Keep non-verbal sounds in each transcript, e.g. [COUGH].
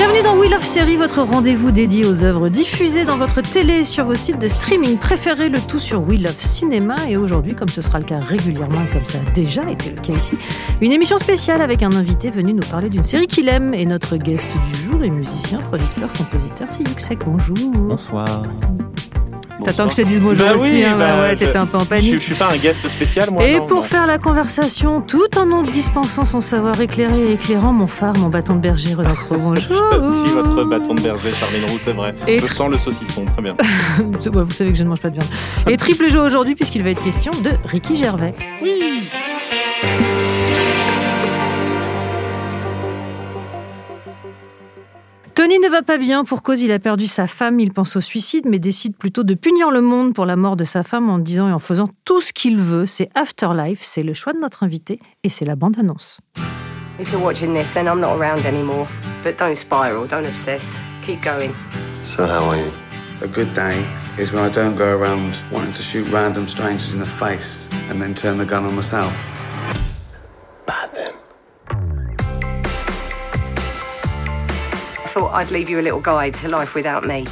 Bienvenue dans Wheel of Série, votre rendez-vous dédié aux œuvres diffusées dans votre télé et sur vos sites de streaming préférés, le tout sur Wheel of Cinéma. Et aujourd'hui, comme ce sera le cas régulièrement, comme ça a déjà été le cas ici, une émission spéciale avec un invité venu nous parler d'une série qu'il aime. Et notre guest du jour est musicien, producteur, compositeur, c'est Yuxek. Bonjour. Bonsoir. T'attends que je te dise bonjour Bah aussi, oui, hein, bah ouais, t'étais je- un peu en Je, panique. je suis pas un guest spécial, moi. Et non, pour faire la conversation, tout en nous dispensant son savoir éclairé et éclairant, mon phare, mon bâton de berger, Renaud. [LAUGHS] Je suis votre bâton de berger, Charline Roux, c'est vrai. Et je sens le saucisson, très bien. [LAUGHS] Vous savez que je ne mange pas de viande. Et triple jeu aujourd'hui, puisqu'il va être question de Ricky Gervais. Oui Tony ne va pas bien pour cause il a perdu sa femme, il pense au suicide, mais décide plutôt de punir le monde pour la mort de sa femme en disant et en faisant tout ce qu'il veut. C'est Afterlife, c'est le choix de notre invité et c'est la bande-annonce. If you're watching this, then I'm not around anymore. But don't spiral, don't obsess. Keep going. So how are you? A good day is when I don't go around wanting to shoot random strangers in the face and then turn the gun on myself. Bad then. Thought I'd leave you a little guide to life without me.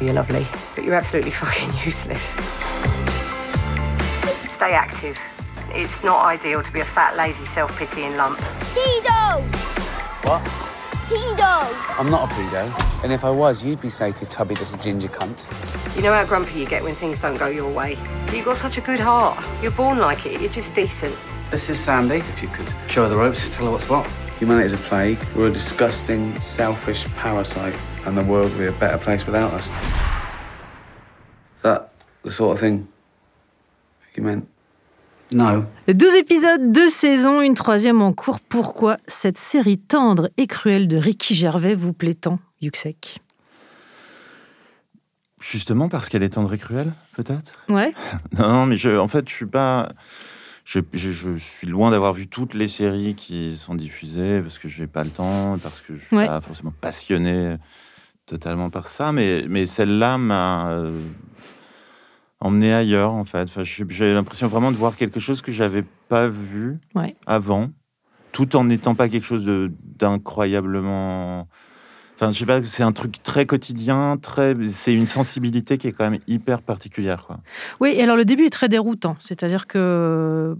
You're lovely, but you're absolutely [LAUGHS] fucking useless. Stay active. It's not ideal to be a fat, lazy, self-pitying lump. Pedo! What? Pedo! I'm not a pedo. And if I was, you'd be safe, you tubby little ginger cunt. You know how grumpy you get when things don't go your way. You've got such a good heart. You're born like it. You're just decent. This is Sandy. If you could show her the ropes, tell her what's what. Humanity's a plague. We're a disgusting, selfish parasite, and the world would be a better place without us. Is that the sort of thing you meant? No. 12 épisodes, deux saisons, une troisième en cours. Pourquoi cette série tendre et cruelle de Ricky Gervais vous plaît tant, Yuxek? Justement parce qu'elle est tendre et cruelle, peut-être? Ouais [LAUGHS] Non, mais je, en fait, je suis pas. Je, je- je suis loin d'avoir vu toutes les séries qui sont diffusées parce que je n'ai pas le temps, parce que je suis Ouais. pas forcément passionné totalement par ça. Mais, mais celle-là m'a euh, emmené ailleurs, en fait. Enfin, j'ai l'impression vraiment de voir quelque chose que j'avais pas vu Ouais. avant, tout en n'étant pas quelque chose d'incroyablement. Enfin, je sais pas, c'est un truc très quotidien, très. C'est une sensibilité qui est quand même hyper particulière, quoi. Oui, et alors le début est très déroutant. C'est-à-dire que,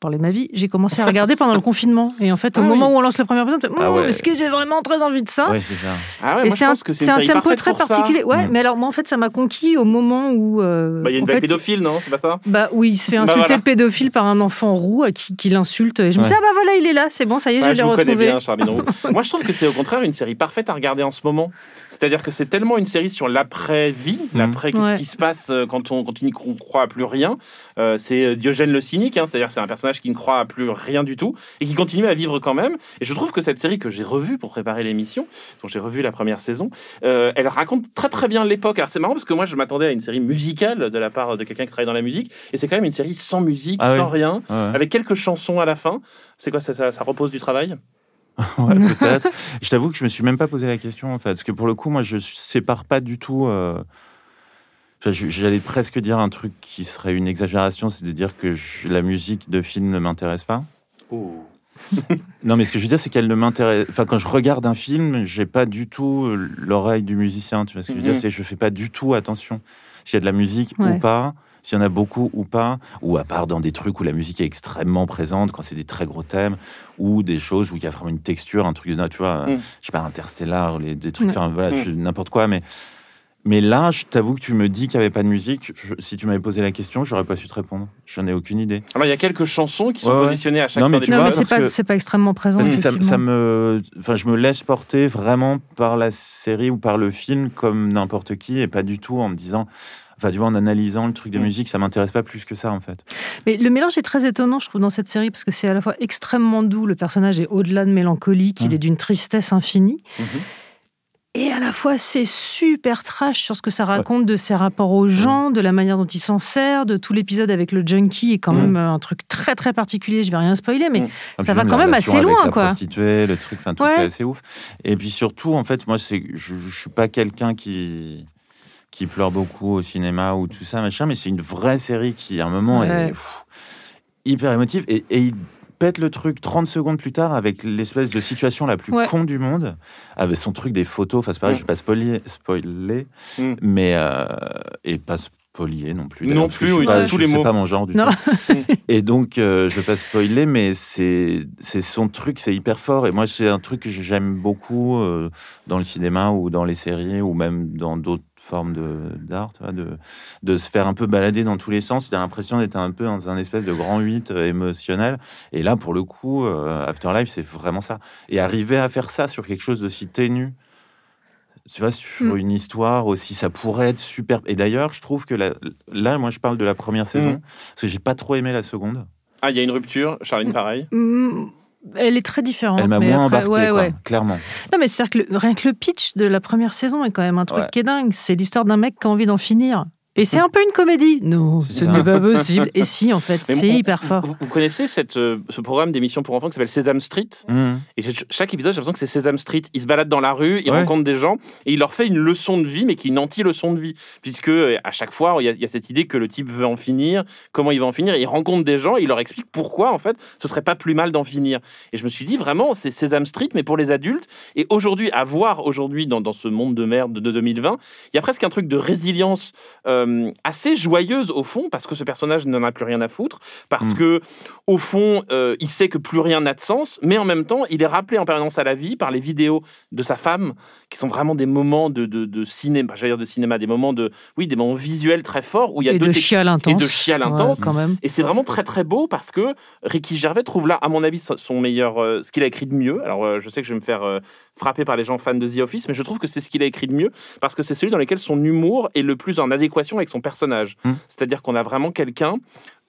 parler de ma vie, j'ai commencé à regarder pendant le [LAUGHS] confinement. Et en fait, au Ah moment oui. où on lance le premier épisode, Ah ouais. est-ce que j'ai vraiment très envie de ça Ouais, c'est ça. Ah ouais, Et c'est un, un tempo très particulier. Ouais, Mm. mais alors moi en fait ça m'a conquis au moment où. euh, Bah, il y a une fait, pédophile, non C'est pas ça? Bah oui, il se fait Bah, insulter voilà. de pédophile par un enfant roux à qui, qui l'insulte. Et je me Ouais. dit, ah bah voilà, il est là, c'est bon, ça y est, Ouais, je l'ai retrouvé. bien. [LAUGHS] Moi, je trouve que c'est au contraire une série parfaite à regarder en ce moment. C'est-à-dire que c'est tellement une série sur l'après-vie, Mhm. l'après, qu'est-ce qui se passe euh, quand on, n'y cro- croit à plus rien. Euh, c'est euh, Diogène le cynique, hein, c'est-à-dire c'est un personnage qui ne croit à plus rien du tout et qui continue à vivre quand même. Et je trouve que cette série que j'ai revue pour préparer l'émission, dont j'ai revu la première saison, euh, elle raconte très très bien l'époque. Alors c'est marrant parce que moi je m'attendais à une série musicale de la part de quelqu'un qui travaille dans la musique, et c'est quand même une série sans musique, Ah oui. sans rien, ouais. avec quelques chansons à la fin. C'est quoi ça, ça, ça repose du travail? [LAUGHS] Ouais, peut-être. je t'avoue que je me suis même pas posé la question en fait, parce que pour le coup, moi, je sépare pas du tout. euh, J'allais presque dire un truc qui serait une exagération, c'est de dire que je- la musique de film ne m'intéresse pas. [LAUGHS] [LAUGHS] Non, mais ce que je veux dire, c'est qu'elle ne m'intéresse. Enfin, quand je regarde un film, j'ai pas du tout l'oreille du musicien. Tu vois ce que je veux Mhm. dire C'est je fais pas du tout attention s'il y a de la musique Ouais. ou pas. S'il y en a beaucoup ou pas, ou à part dans des trucs où la musique est extrêmement présente, quand c'est des très gros thèmes, ou des choses où il y a vraiment une texture, un truc de tu vois, Mm. je sais pas, Interstellar, les, des trucs, enfin voilà, Mm. n'importe quoi, mais Mais là, je t'avoue que tu me dis qu'il n'y avait pas de musique. Je- si tu m'avais posé la question, j'aurais pas su te répondre. J'en ai aucune idée. Alors, il y a quelques chansons qui sont Ouais, ouais. positionnées à chaque Non, fin mais tu des Non, vois, mais épisodes. c'est pas, que- pas extrêmement présent. Parce que ça, me, enfin, je me laisse porter vraiment par la série ou par le film comme n'importe qui et pas du tout en me disant, enfin, tu vois, en analysant le truc de Mm. musique, ça m'intéresse pas plus que ça en fait. Mais le mélange est très étonnant, je trouve, dans cette série, parce que c'est à la fois extrêmement doux, le personnage est au-delà de mélancolique, il Mm. est d'une tristesse infinie, Mhm. Et à la fois c'est super trash sur ce que ça raconte de ses rapports aux gens, de la manière dont il s'en sert, de tout l'épisode avec le junkie est quand Mm. même euh, un truc très très particulier, je vais rien spoiler, mais Mm. Et Ça va quand la même assez avec loin, la quoi. prostituée, le truc, enfin, tout Ouais. est assez ouf. Et puis surtout, en fait, moi, c'est, je, je suis pas quelqu'un qui qui pleure beaucoup au cinéma ou tout ça, machin, mais c'est une vraie série qui, à un moment, Ouais. est pff, hyper émotive et, et il pète le truc 30 secondes plus tard avec l'espèce de situation la plus Ouais. con du monde, avec son truc des photos. Enfin, c'est pareil, Mm. je vais pas spoiler, spoiler Mm. mais euh, et pas spolier non plus. Non d'ailleurs, parce que plus, je suis oui, pas- tous les mots. pas mon genre du Non. tout. Et donc, euh, je vais pas spoiler, mais c'est c'est son truc, c'est hyper fort. Et moi, c'est un truc que j'aime beaucoup euh, dans le cinéma ou dans les séries ou même dans d'autres formes de- d'art, de, de se faire un peu balader dans tous les sens. J'ai l'impression d'être un peu dans un espèce de grand 8 euh, émotionnel. Et là, pour le coup, euh, Afterlife, c'est vraiment ça. Et arriver à faire ça sur quelque chose d'aussi ténu, tu vois, sur Mm. une histoire aussi, ça pourrait être super. Et d'ailleurs, je trouve que la- là, moi, je parle de la première saison, Mm. parce que j'ai pas trop aimé la seconde. Ah, il y a une rupture. Charline, pareil? mm, elle est très différente. Elle m'a moins après, embarqué, ouais, quoi, ouais. clairement. Non, mais c'est-à-dire que le- rien que le pitch de la première saison est quand même un truc Ouais. qui est dingue. C'est l'histoire d'un mec qui a envie d'en finir. Et c'est un peu une comédie. Non, ce n'est pas possible. Et si, en fait, [LAUGHS] c'est hyper fort. Vous, vous connaissez cette, euh, ce programme d'émission pour enfants qui s'appelle Sesame Street Mm. Et ch- chaque épisode, j'ai l'impression que c'est Sesame Street. Il se balade dans la rue, il Ouais. rencontre des gens et il leur fait une leçon de vie, mais qui est une anti-leçon de vie. Puisque euh, à chaque fois, il y, a, il y a cette idée que le type veut en finir, comment il va en finir. Et il rencontre des gens et il leur explique pourquoi, en fait, ce serait pas plus mal d'en finir. Et je me suis dit, vraiment, c'est Sesame Street, mais pour les adultes. Et aujourd'hui, à voir aujourd'hui dans, dans ce monde de merde de 2020, il y a presque un truc de résilience euh, assez joyeuse au fond, parce que ce personnage n'en a plus rien à foutre, parce Mm. que au fond, euh, il sait que plus rien n'a de sens, mais en même temps, il est rappelé en permanence à la vie par les vidéos de sa femme, qui sont vraiment des moments de, de, de cinéma, j'allais dire de cinéma, des moments de, oui, des moments visuels très forts où il y a Et deux de textes- chial intense. et de chial Ouais, intense. quand même. Et c'est vraiment très très beau parce que Ricky Gervais trouve là, à mon avis, son- son meilleur, euh, ce qu'il a écrit de mieux. Alors euh, je sais que je vais me faire euh, frapper par les gens fans de The Office, mais je trouve que c'est ce qu'il a écrit de mieux parce que c'est celui dans lequel son humour est le plus en adéquation avec son personnage. Hmm. C'est-à-dire qu'on a vraiment quelqu'un.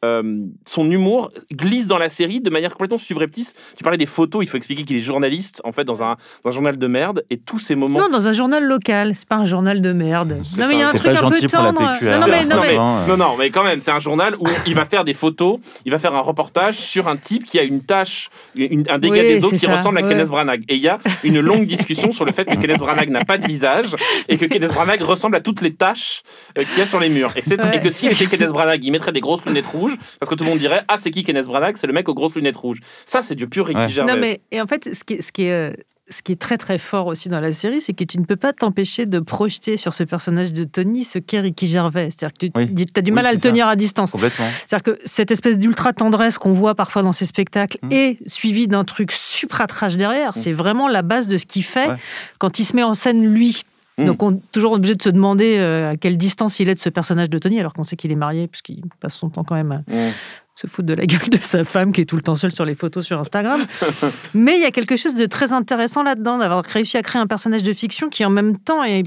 Euh, son humour glisse dans la série de manière complètement subreptice. Tu parlais des photos, il faut expliquer qu'il est journaliste en fait dans un, dans un journal de merde et tous ces moments Non, dans un journal local. C'est pas un journal de merde. Non, mais il y a un truc un peu tendre. PQ, Non, hein, non, mais, non, non, mais- euh. non, non, mais quand même, c'est un journal où il va faire des photos, il va faire un reportage sur un type qui a une tâche, une- un dégât Oui, des eaux qui ça, ressemble à ouais. Kenneth Branagh. Et il y a une longue discussion sur le fait que Kenneth Branagh n'a pas de visage et que Kenneth Branagh ressemble à toutes les taches euh, qu'il y a sur les murs. Et, Ouais. et que s'il était Kenneth Branagh, il mettrait des grosses lunettes rouges parce que tout le monde dirait Ah, c'est qui Kenneth Branagh? C'est le mec aux grosses lunettes rouges. Ça, c'est du pur Ricky Ouais. Gervais. Non, mais et en fait, ce qui est, ce qui est, euh, ce qui est très très fort aussi dans la série, c'est que tu ne peux pas t'empêcher de projeter sur ce personnage de Tony ce qu'est Ricky Gervais. C'est-à-dire que tu Oui. as du Oui, mal à le ça. tenir à distance. Complètement. C'est-à-dire que cette espèce d'ultra tendresse qu'on voit parfois dans ces spectacles Mm. est suivie d'un truc supra trash derrière. C'est vraiment la base de ce qu'il fait Ouais. quand il se met en scène lui. Mm. Donc on est toujours obligé de se demander euh, à quelle distance il est de ce personnage de Tony, alors qu'on sait qu'il est marié, puisqu'il passe son temps quand même à Mm. se foutre de la gueule de sa femme qui est tout le temps seule sur les photos sur Instagram. [LAUGHS] Mais il y a quelque chose de très intéressant là-dedans, d'avoir réussi à créer un personnage de fiction qui en même temps est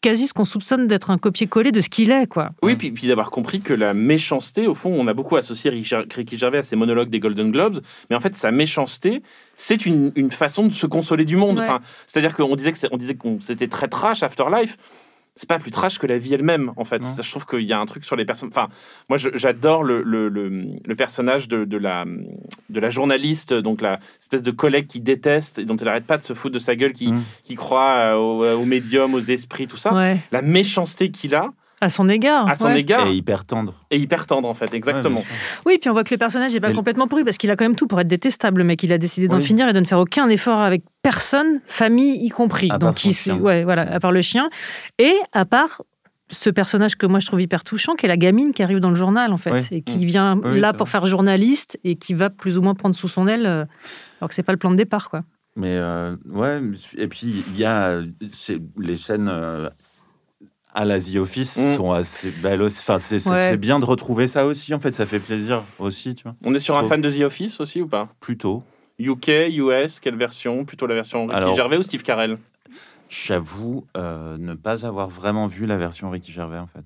quasi ce qu'on soupçonne d'être un copier-coller de ce qu'il est, quoi. Oui, puis, puis d'avoir compris que la méchanceté, au fond, on a beaucoup associé Richard- Ricky Gervais à ses monologues des Golden Globes, mais en fait, sa méchanceté, c'est une, une façon de se consoler du monde. Ouais. Enfin, C'est-à-dire qu'on disait que on disait qu'on c'était très trash, Afterlife. C'est pas plus trash que la vie elle-même, en fait. Ça, je trouve qu'il y a un truc sur les personnes. Enfin, moi, j'adore le, le, le, le personnage de, de, la, de la journaliste, donc la espèce de collègue qui déteste et dont elle arrête pas de se foutre de sa gueule, qui, Mm. qui croit euh, aux, aux médiums, aux esprits, tout ça. Ouais. La méchanceté qu'il a À son égard. à son ouais. égard Et hyper tendre. est hyper tendre, en fait, exactement. Ouais. Oui, puis on voit que le personnage n'est pas Mais- complètement pourri parce qu'il a quand même tout pour être détestable, le mec. Il a décidé d'en Oui. finir et de ne faire aucun effort avec personne, famille y compris. À part Donc, son il- chien. ouais, voilà, à part le chien. Et à part ce personnage que moi je trouve hyper touchant, qui est la gamine qui arrive dans le journal, en fait, Oui. et qui vient Oui, là pour vrai. faire journaliste et qui va plus ou moins prendre sous son aile, euh, alors que c'est pas le plan de départ, quoi. Mais euh, ouais, et puis il y a c'est les scènes euh, à la The Office Mm. sont assez belles aussi. Enfin, c'est Ouais. bien de retrouver ça aussi, en fait, ça fait plaisir aussi, tu vois. On est sur un fan de The Office aussi ou pas? Plutôt. UK, US, quelle version? Plutôt la version Ricky Alors- Gervais ou Steve Carell? J'avoue euh, ne pas avoir vraiment vu la version Ricky Gervais, en fait.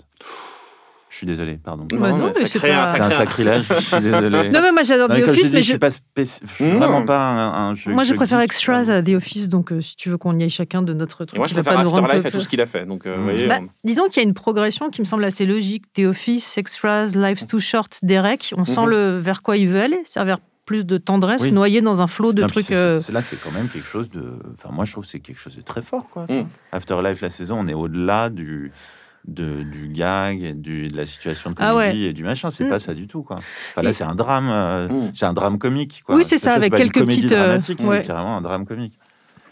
Je suis désolé, pardon. Bah non, mais c'est crée un- pas- ça C'est un crée sacrilège, je suis désolé. Non, mais moi j'adore Non, The Office, mais je je- suis pas spéci- je suis Non. vraiment pas un, un jeu. moi je préfère geek, Extras à The Office, donc euh, si tu veux qu'on y aille chacun de notre truc, Et moi, je préfère pas nous rendre Afterlife à tout ce qu'il a fait. Donc, euh, vous Mm. voyez, Bah, on- disons qu'il y a une progression qui me semble assez logique. The Office, Extras, Life's Too Short, Derek, on sent Mhm. le vers quoi il veut aller, c'est vers plus de tendresse, Oui. noyé dans un flot de Non, trucs. c'est- euh, c'est- Là, c'est quand même quelque chose de. Enfin, moi, je trouve que c'est quelque chose de très fort, quoi. Mm. Afterlife, la saison, on est au-delà du. De, du gag, et du, de la situation de Ah comédie ouais. et du machin, c'est Mm. pas ça du tout quoi. Enfin là Et- c'est un drame, euh, Mm. c'est un drame comique quoi. Oui, c'est ça, avec pas une quelques petites, euh, dramatique, ouais. c'est carrément un drame comique.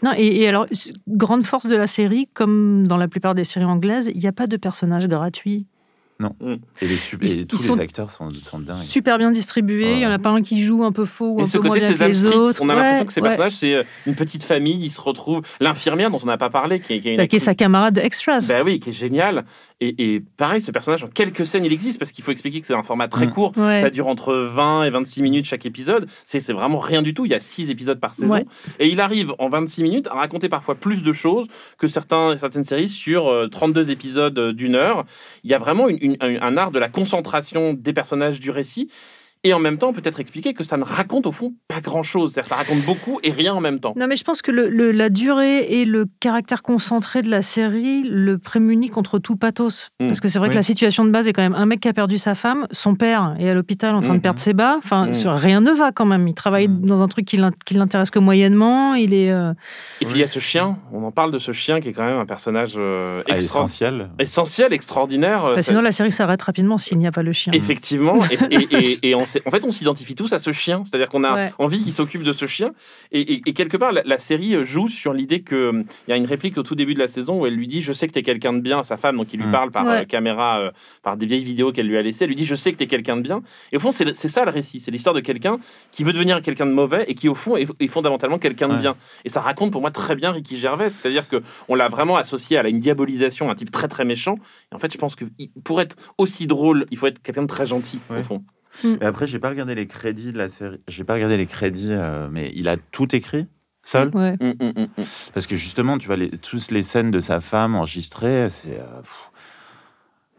Non, et, et alors, grande force de la série, comme dans la plupart des séries anglaises, il n'y a pas de personnages gratuits. Et, les, sub- Ils- et tous les acteurs sont, sont dingues. Super bien distribués, il n'y en a pas un qui joue un peu faux ou Et un ce peu moins côté bien que les autres. on a Ouais, l'impression que ces ouais. personnages, c'est euh, une petite famille, ils se retrouvent. L'infirmière dont on n'a pas parlé, qui est, qui est une Bah, qui est actrice- sa camarade de Extras. Bah oui, qui est génial. Et, et pareil, ce personnage, en quelques scènes, il existe parce qu'il faut expliquer que c'est un format très Mm. court. Ouais. Ça dure entre 20 et 26 minutes chaque épisode. C'est vraiment rien du tout. Il y a 6 épisodes par saison. Ouais. Et il arrive en 26 minutes à raconter parfois plus de choses que certains, certaines séries sur euh, 32 épisodes euh, d'une heure. Il y a vraiment une- une- un un art de la concentration des personnages du récit. Et en même temps, peut-être expliquer que ça ne raconte au fond pas grand-chose. C'est-à-dire que ça raconte beaucoup et rien en même temps. Non, mais je pense que le, le- la durée et le caractère concentré de la série le prémunit contre tout pathos. Mm. Parce que c'est vrai Oui. que la situation de base est quand même un mec qui a perdu sa femme, son père est à l'hôpital en train de Mhm. perdre ses bas. Enfin, Mm. sur- rien ne va quand même. Il travaille Mm. dans un truc qui l'in- qui l'intéresse que moyennement. Il est. euh, Et puis il y a ce chien. On en parle de ce chien qui est quand même un personnage euh, Ah, extra- essentiel. essentiel, extraordinaire. Euh, bah, sinon, la série s'arrête rapidement s'il n'y a pas le chien. Effectivement, et, et- et- en fait, on s'identifie tous à ce chien. C'est-à-dire qu'on a Ouais. envie qu'il s'occupe de ce chien. Et, et- et quelque part, la, la série joue sur l'idée que hum, il y a une réplique au tout début de la saison où elle lui dit Je sais que tu es quelqu'un de bien à sa femme, donc il lui Mm. parle par Ouais. euh, caméra, euh, par des vieilles vidéos qu'elle lui a laissées. Elle lui dit Je sais que tu es quelqu'un de bien. Et au fond, c'est ça le récit. C'est l'histoire de quelqu'un qui veut devenir quelqu'un de mauvais et qui, au fond, est, est fondamentalement quelqu'un de bien. Et ça raconte pour moi très bien Ricky Gervais. C'est-à-dire que on l'a vraiment associé à la- une diabolisation, un type très très méchant. Et en fait, je pense que pour être aussi drôle, il faut être quelqu'un de très gentil, au Ouais. Fond. Et après, j'ai pas regardé les crédits de la série. J'ai pas regardé les crédits, euh, mais il a tout écrit seul. Ouais. Hum, hum, hum. Parce que justement, tu vois, les, toutes les scènes de sa femme enregistrées, c'est. euh,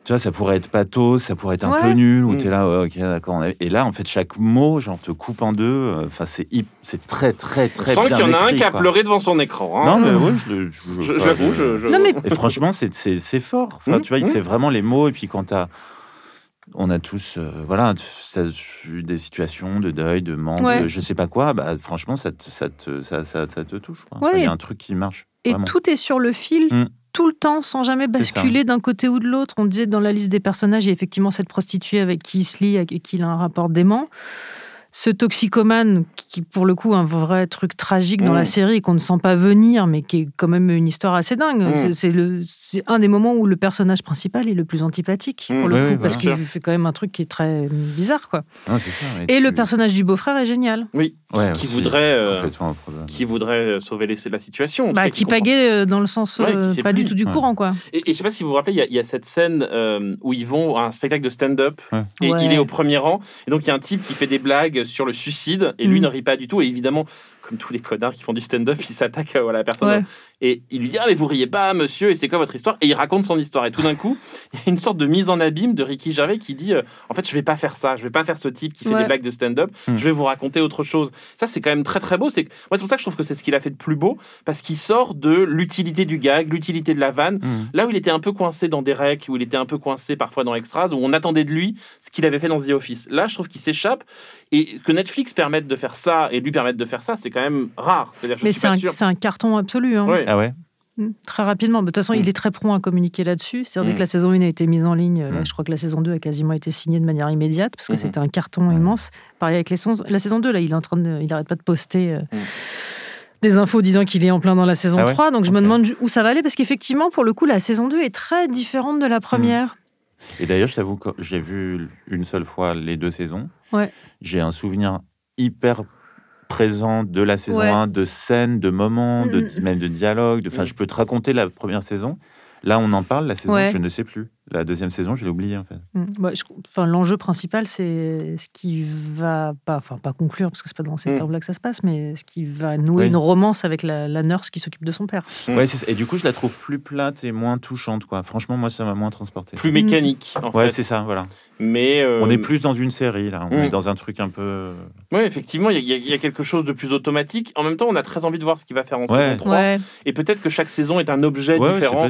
tu vois, ça pourrait être pathos, ça pourrait être un Ouais. peu nul, ou Mm. t'es là, ouais, ok, d'accord. Et là, en fait, chaque mot, genre, te coupe en deux. euh, Enfin, c'est c'est très, très, très bien qu'il y en a un qui a quoi. pleuré devant son écran. hein. Non, mais ouais, je le. Je, Je- je- je l'avoue, je- je- Non, mais- Et franchement, c'est- fort. Enfin, Mm, tu vois, mm. c'est vraiment les mots. Et puis quand t'as. On a tous, euh, voilà, eu des situations de deuil, de manque, Ouais. de je sais pas quoi. Bah, franchement, ça te, ça te, ça, ça, ça te touche. Ouais, Il y a un truc qui marche. Et vraiment. tout est sur le fil. Mm. Tout le temps, sans jamais basculer d'un côté ou de l'autre. On disait dans la liste des personnages, il y a effectivement cette prostituée avec qui il se lie, avec qui il a un rapport dément. Ce toxicomane, qui pour le coup un vrai truc tragique dans Mm. la série et qu'on ne sent pas venir, mais qui est quand même une histoire assez dingue. Mm. C'est- C'est le- c'est un des moments où le personnage principal est le plus antipathique, Mm. pour le Oui, coup, oui, parce qu'il fait quand même un truc qui est très bizarre. quoi. C'est ça. Et tu- le personnage du beau-frère est génial. Oui, Ouais, qui aussi, voudrait, euh, qui voudrait euh, sauver les- la situation. Bah, cas, qui comprend. pagaie euh, dans le sens Ouais, qui euh, pas plus. du tout du Ouais. courant. quoi. Et, et je sais pas si vous vous rappelez, il y a- il y, a cette scène euh, où ils vont à un spectacle de stand-up Ouais. et Ouais. il est au premier rang. Et donc il y a un type qui fait des blagues sur le suicide et lui Mm. ne rit pas du tout. Et évidemment, comme tous les connards qui font du stand-up, il s'attaque à la personne. Ouais. Et il lui dit Ah, mais vous riez pas, monsieur, et c'est quoi votre histoire? Et il raconte son histoire. Et tout d'un coup, il y a une sorte de mise en abîme de Ricky Gervais qui dit euh, En fait, je vais pas faire ça, je vais pas faire ce type qui fait Ouais. des blagues de stand-up, Hmm. je vais vous raconter autre chose. Ça, c'est quand même très très beau. C'est moi, c'est pour ça que je trouve que c'est ce qu'il a fait de plus beau, parce qu'il sort de l'utilité du gag, l'utilité de la vanne. Mm. Là où il était un peu coincé dans Derek, où il était un peu coincé parfois dans Extras, où on attendait de lui ce qu'il avait fait dans The Office. Là, je trouve qu'il s'échappe. Et que Netflix permette de faire ça et lui permette de faire ça, c'est quand même rare. C'est-à-dire, Mais c'est un, carton absolu. hein. Ouais. Ah ouais Mm, Très rapidement. De toute façon, Mm. il est très prompt à communiquer là-dessus. C'est vrai Mm. que la saison 1 a été mise en ligne. Là, Mm. je crois que la saison 2 a quasiment été signée de manière immédiate parce que c'était un carton Mm. immense. Pareil avec les saisons- la saison 2, là, il est en train de, il arrête pas de poster euh, des infos disant qu'il est en plein dans la saison Ah ouais 3. Donc je me demande où ça va aller parce qu'effectivement, pour le coup, la saison 2 est très différente de la première. Et d'ailleurs, je t'avoue que j'ai vu une seule fois les deux saisons. Ouais. J'ai un souvenir hyper présent de la saison Ouais. 1, de scènes, de moments, de, Mm. même de dialogues. de- Enfin, Mm. je peux te raconter la première saison. Là, on en parle, la saison, Ouais. je ne sais plus. La deuxième saison, je l'ai oubliée, en fait. Mm. Bah, je- enfin, l'enjeu principal, c'est ce qui va pas, enfin pas conclure parce que c'est pas dans ces Mm. là que ça se passe, mais ce qui va nouer Oui. une romance avec la, la nurse qui s'occupe de son père. Mm. Ouais, et du coup, je la trouve plus plate et moins touchante, quoi. Franchement, moi, ça m'a moins transporté. Plus mécanique, en Ouais, c'est ça, voilà. Mais euh, On est plus dans une série, là. On Mm. est dans un truc un peu. Oui, effectivement, il y, a- il y a quelque chose de plus automatique. En même temps, on a très envie de voir ce qu'il va faire en Ouais. saison 3. Ouais. Et peut-être que chaque saison est un objet Ouais, ouais, différent.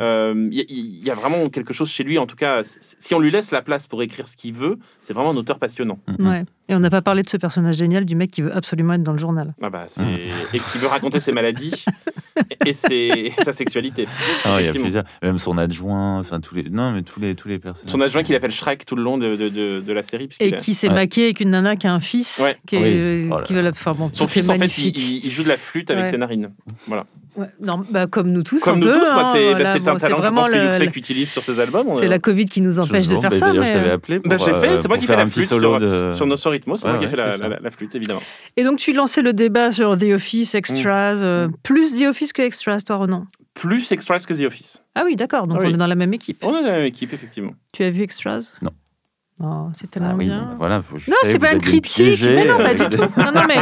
Euh, Il y, il y a vraiment quelque chose chez lui, en tout cas, si on lui laisse la place pour écrire ce qu'il veut, c'est vraiment un auteur passionnant. Mm, Ouais. Et on n'a pas parlé de ce personnage génial du mec qui veut absolument être dans le journal. Ah bah, c'est- [LAUGHS] Et qui veut raconter ses maladies et, ses- et sa sexualité. Ah, il y a plusieurs. Même son adjoint, enfin, tous les. Non, mais tous les, tous les personnages. Son adjoint qu'il appelle Shrek tout le long de, de, de- de la série. Et a- qui s'est Ouais. maqué avec une nana qui a un fils Ouais. qui, est- Oui. Oh qui veut la. Enfin bon, Son fils, en fait, il, magnifique. joue de la flûte avec Ouais. ses narines. Ouais. Non, bah, comme nous tous. Comme un nous peu, tous, hein, c'est bah, voilà, c'est bon, un talent que je vraiment pense que le- Yuxek utilise sur ses albums. C'est la Covid qui nous empêche de faire Bah, ça. D'ailleurs, mais, je t'avais euh, appelé pour, Bah, j'ai fait, euh, c'est moi pour qui fais la un petit flûte solo sur- de. Sur c'est Ouais, moi qui ai fait la, la- la flûte, évidemment. Et donc, tu lançais le débat sur The Office, Extras, euh, Mm. plus The Office que Extras, toi, Renan Plus Extras que The Office. Ah oui, d'accord, donc Ah oui. on est dans la même équipe. On est dans la même équipe, effectivement. Tu as vu Extras? Non. Oh, c'est tellement Ah oui, bien. voilà. faut- Non, c'est pas une critique. Mais non, pas euh, du [LAUGHS] tout. Non, non, mais,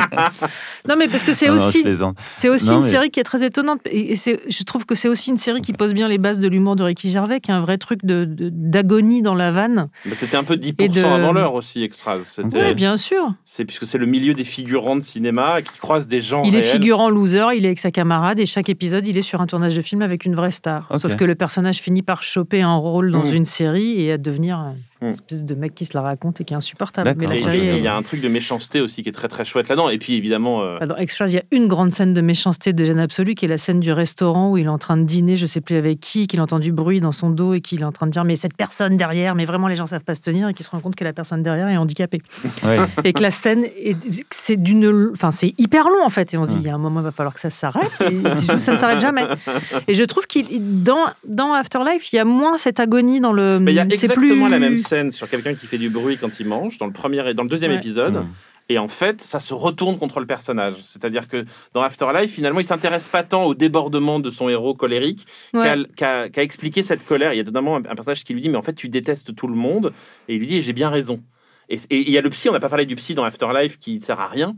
non, mais parce que c'est aussi, c'est aussi Non, une mais- série qui est très étonnante. Et je trouve que c'est aussi une série qui pose bien les bases de l'humour de Ricky Gervais, qui est un vrai truc de, de- d'agonie dans la vanne. Bah, C'était un peu 10% Et de- avant l'heure aussi, Extras. Oui, bien sûr. C'est puisque c'est le milieu des figurants de cinéma qui croisent des gens Il est figurant loser, il est avec sa camarade et chaque épisode, il est sur un tournage de film avec une vraie star. Sauf que le personnage finit par choper un rôle dans Mm. une série et à devenir une Mm. espèce de mec qui se la raconte et qui est insupportable. Mais la série, il y a est- un truc de méchanceté aussi qui est très très chouette là-dedans. Et puis évidemment, euh, Dans Extras, il y a une grande scène de méchanceté de gêne absolue qui est la scène du restaurant où il est en train de dîner, je sais plus avec qui, qu'il entend du bruit dans son dos et qu'il est en train de dire mais cette personne derrière, mais vraiment les gens savent pas se tenir et qu'il se rend compte que la personne derrière est handicapée. Ouais. [LAUGHS] et que la scène est c'est d'une enfin c'est hyper long en fait et on se dit il y a un moment il va falloir que ça s'arrête et du coup, ça ne s'arrête jamais et je trouve qu'il dans dans Afterlife il y a moins cette agonie dans le mais il y a c'est exactement plus- la même scène sur quelqu'un qui fait du bruit quand il mange dans le premier et dans le deuxième Ouais. épisode. Mm. Et en fait, ça se retourne contre le personnage. C'est-à-dire que dans Afterlife, finalement, il s'intéresse pas tant au débordement de son héros colérique Ouais. qu'à expliquer cette colère. Il y a notamment un, un personnage qui lui dit, mais en fait, tu détestes tout le monde. Et il lui dit, j'ai bien raison. Et il y a le psy, on n'a pas parlé du psy dans Afterlife qui ne sert à rien.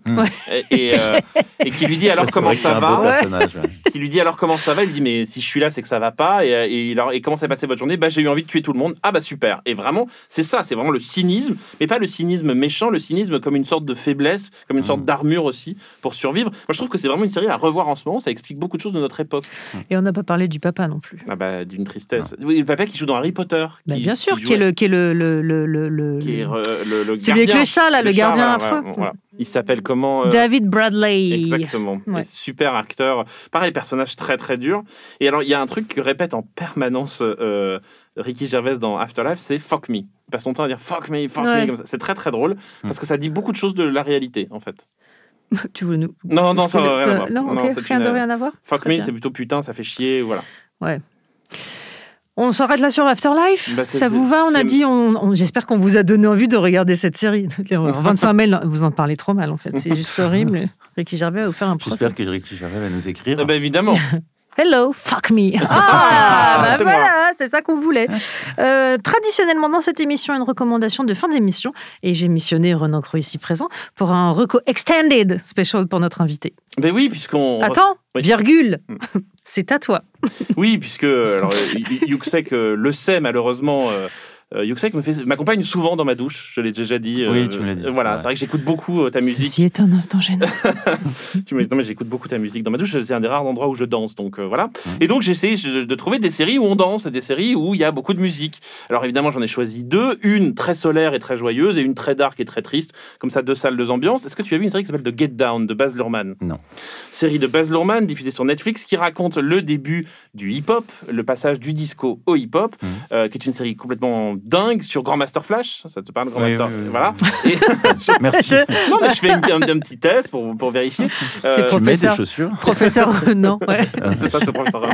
Et, et, euh, [LAUGHS] et qui lui dit alors Ça, comment ça va? ouais. qui lui dit alors comment ça va? Il lui dit mais si je suis là c'est que ça va pas et, et, alors, et comment s'est passée votre journée? Bah j'ai eu envie de tuer tout le monde. Ah bah super. Et vraiment c'est ça, c'est vraiment le cynisme, mais pas le cynisme méchant, le cynisme comme une sorte de faiblesse, comme une sorte Mhm. d'armure aussi pour survivre. Moi je trouve que c'est vraiment une série à revoir en ce moment. Ça explique beaucoup de choses de notre époque. et on n'a pas parlé du papa non plus Ah bah d'une tristesse. Oui, le papa qui joue dans Harry Potter. Bah, qui- bien sûr qui qui est jouait- le qui est le le le, le- le- qui est, euh, le, le celui avec gardien. le chat là le, chat, gardien voilà, affreux voilà, voilà. Il s'appelle comment euh, David Bradley Exactement. Ouais. Super acteur. Pareil, personnage très très dur. Et alors, il y a un truc que répète en permanence euh, Ricky Gervais dans Afterlife, c'est fuck me. Il passe son temps à dire fuck me, fuck Ouais. me, comme ça. C'est très très drôle parce que ça dit beaucoup de choses de la réalité, en fait. [LAUGHS] tu veux nous Non, non, ça n'a le- rien à voir. non, rien une- de rien à voir Fuck me, c'est plutôt putain, ça fait chier, voilà. On s'arrête là sur Afterlife Bah, Ça vous va On a dit, on, on- j'espère qu'on vous a donné envie de regarder cette série. En [LAUGHS] 25 mails, vous en parlez trop mal en fait. C'est juste [LAUGHS] horrible. Ricky Gervais va vous faire un. J'espère que Ricky Gervais va nous écrire. Ah bah, évidemment. [LAUGHS] Hello, fuck me. [LAUGHS] Ah, bah c'est voilà, c'est ça qu'on voulait. Euh, traditionnellement, dans cette émission, une recommandation de fin d'émission. Et j'ai missionné Renan Cro ici présent pour un reco extended special pour notre invité. ben oui, puisqu'on. Attends, Oui. virgule. Mm. [LAUGHS] C'est à toi. Oui, puisque alors, Yuxek le sait malheureusement. Euh, Yuxek me fait- m'accompagne souvent dans ma douche, je l'ai déjà dit. Oui, tu me l'as dit, euh, Voilà, c'est vrai. que j'écoute beaucoup euh, ta musique. Ceci est un instant gênant. [LAUGHS] Tu me- non, mais j'écoute beaucoup ta musique dans ma douche. C'est un des rares endroits où je danse, donc euh, voilà. Mmh. Et donc j'essaie de, trouver des séries où on danse, et des séries où il y a beaucoup de musique. Alors évidemment, j'en ai choisi deux, une très solaire et très joyeuse, et une très dark et très triste. Comme ça, deux salles, deux ambiances. Est-ce que tu as vu une série qui s'appelle The Get Down de Baz Luhrmann? Non. Série de Baz Luhrmann diffusée sur Netflix qui raconte le début du hip-hop, le passage du disco au hip-hop, euh, qui est une série complètement dingue sur Grandmaster Flash. Ça te parle, Oui, Grandmaster oui, oui, oui. Voilà. Et je- [LAUGHS] Merci. Je- non, mais je fais une- un, un petit test pour, pour vérifier. Euh, C'est Tu mets des Professeur. chaussures Professeur [LAUGHS] Renan, ouais. c'est ça, c'est professeur.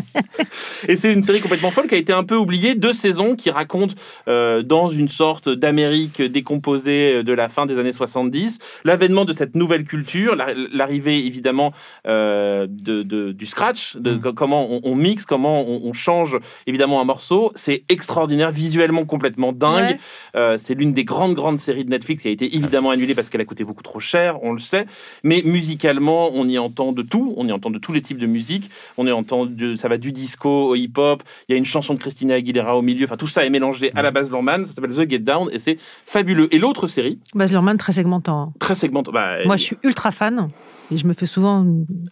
Et c'est une série complètement folle qui a été un peu oubliée. Deux saisons qui racontent euh, dans une sorte d'Amérique décomposée de la fin des années 70 l'avènement de cette nouvelle culture, la- l'arrivée évidemment euh, de, de- du scratch, de co- comment on, on mixe, comment on, on change évidemment un morceau. C'est extraordinaire, visuellement complètement dingue. Ouais. Euh, c'est l'une des grandes, grandes séries de Netflix qui a été évidemment annulée parce qu'elle a coûté beaucoup trop cher, on le sait. Mais musicalement, on y entend de tout. On y entend de tous les types de musique. On y entend, de, ça va du disco au hip-hop. Il y a une chanson de Christina Aguilera au milieu. Enfin, tout ça est mélangé à la base Lorman. Ça s'appelle The Get Down et c'est fabuleux. Et l'autre série, Baz Luhrmann, très segmentant. hein. très segmentée. bah, Moi, je suis ultra fan et je me fais souvent.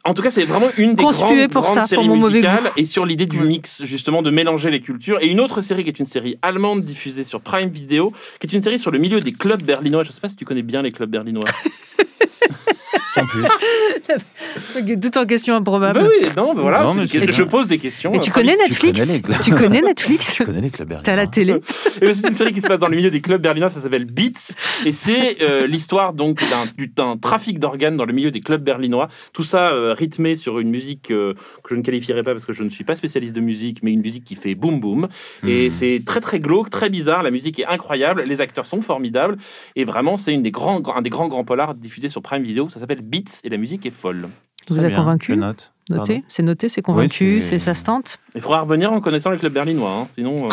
En tout cas, c'est vraiment une des grandes, pour grandes ça, pour séries goût. musicales et sur l'idée du mix, justement, de mélanger les cultures. Et une autre série qui est une série allemande diffusée sur Prime Video, qui est une série sur le milieu des clubs berlinois. Je ne sais pas si tu connais bien les clubs berlinois. [LAUGHS] Sans plus. [LAUGHS] Tout en question improbable. Bah oui, non, bah voilà. Non, mais je pose des questions. Mais tu euh, connais tu Netflix connais clubs. Tu connais [LAUGHS] Netflix Je connais les clubs berlinois. T'as la télé. [LAUGHS] Et ben, c'est une série qui se passe dans le milieu des clubs berlinois, ça s'appelle Beats, et c'est euh, l'histoire donc d'un, du- d'un trafic d'organes dans le milieu des clubs berlinois. Tout ça euh, rythmé sur une musique euh, que je ne qualifierais pas parce que je ne suis pas spécialiste de musique, mais une musique qui fait boum boum. Et c'est très très glauque, très bizarre. La musique est incroyable, les acteurs sont formidables, et vraiment c'est une des grands, un des grands grands polars diffusés sur Prime Video. Ça s'appelle Beats et la musique est folle. Vous bien, convaincu note. Noté. C'est noté, c'est convaincu, Oui, c'est c'est- ça se tente. Il faudra revenir en connaissant les clubs berlinois, hein, sinon.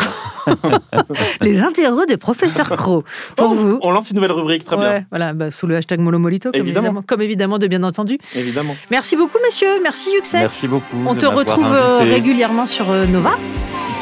euh, [LAUGHS] Les interros des professeurs Crow. Pour oh, vous. On lance une nouvelle rubrique, très Ouais, voilà, bah, sous le hashtag Molomolito, comme Évidemment. évidemment. comme évidemment, de bien entendu. bien, évidemment. Merci beaucoup, messieurs. Merci, Yuxek. Merci beaucoup. On de te retrouve euh, invité régulièrement sur euh, Nova.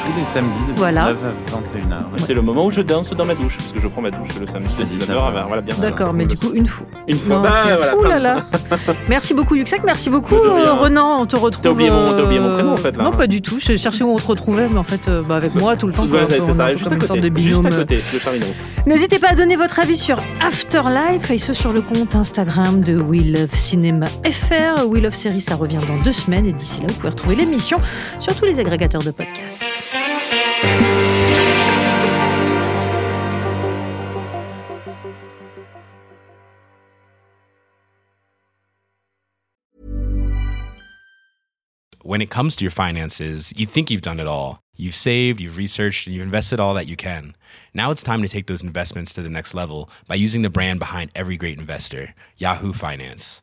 Tous les samedis de 19 Voilà. à 21h. C'est le moment où je danse dans ma douche, parce que je prends ma douche le samedi de À 19h 19h. à voilà, bien D'accord, mais du coup, une fois. Une fois, Non, bah, voilà, Ouh là là. [LAUGHS] Merci beaucoup, Yuxek. Merci beaucoup, euh, Renan. On te retrouve. T'as oublié mon- t'as oublié mon euh, prénom, en fait, là. Non, pas du tout. Je cherchais où on te retrouvait, mais en fait, euh, bah, avec moi tout le temps. quoi. Ouais, c'est on ça, juste à une sorte côté. de Juste à côté, le. N'hésitez pas à donner votre avis sur Afterlife et ce sur le compte Instagram de We Love Cinéma FR. We Love Série, ça revient dans deux semaines et d'ici là, vous pouvez retrouver l'émission sur tous les agrégateurs de podcasts. When it comes to your finances, you think you've done it all. You've saved, you've researched, and you've invested all that you can. Now it's time to take those investments to the next level by using the brand behind every great investor, Yahoo Finance.